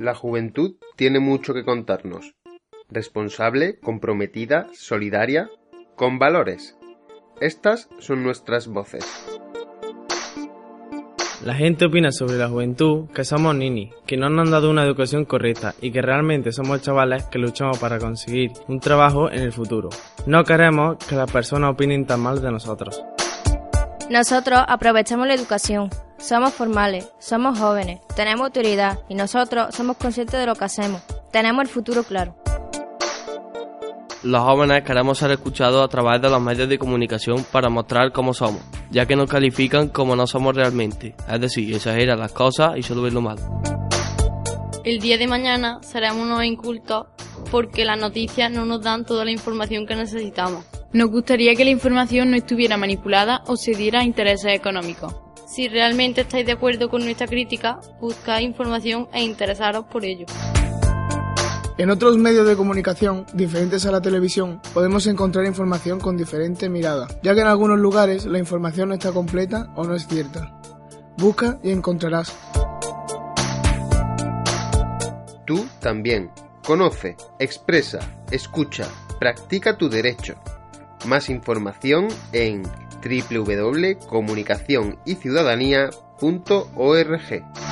La juventud tiene mucho que contarnos. Responsable, comprometida, solidaria, con valores. Estas son nuestras voces. La gente opina sobre la juventud que somos ninis, que no nos han dado una educación correcta y que realmente somos chavales que luchamos para conseguir un trabajo en el futuro. No queremos que las personas opinen tan mal de nosotros. Nosotros aprovechamos la educación. Somos formales, somos jóvenes, tenemos autoridad y nosotros somos conscientes de lo que hacemos. Tenemos el futuro claro. Los jóvenes queremos ser escuchados a través de los medios de comunicación para mostrar cómo somos, ya que nos califican como no somos realmente, es decir, exageran las cosas y solo ven lo malo. El día de mañana seremos unos incultos porque las noticias no nos dan toda la información que necesitamos. Nos gustaría que la información no estuviera manipulada o se diera a intereses económicos. Si realmente estáis de acuerdo con nuestra crítica, buscad información e interesaros por ello. En otros medios de comunicación, diferentes a la televisión, podemos encontrar información con diferentes miradas, ya que en algunos lugares la información no está completa o no es cierta. Busca y encontrarás. Tú también. Conoce, expresa, escucha, practica tu derecho. Más información en www.comunicacionyciudadanía.org.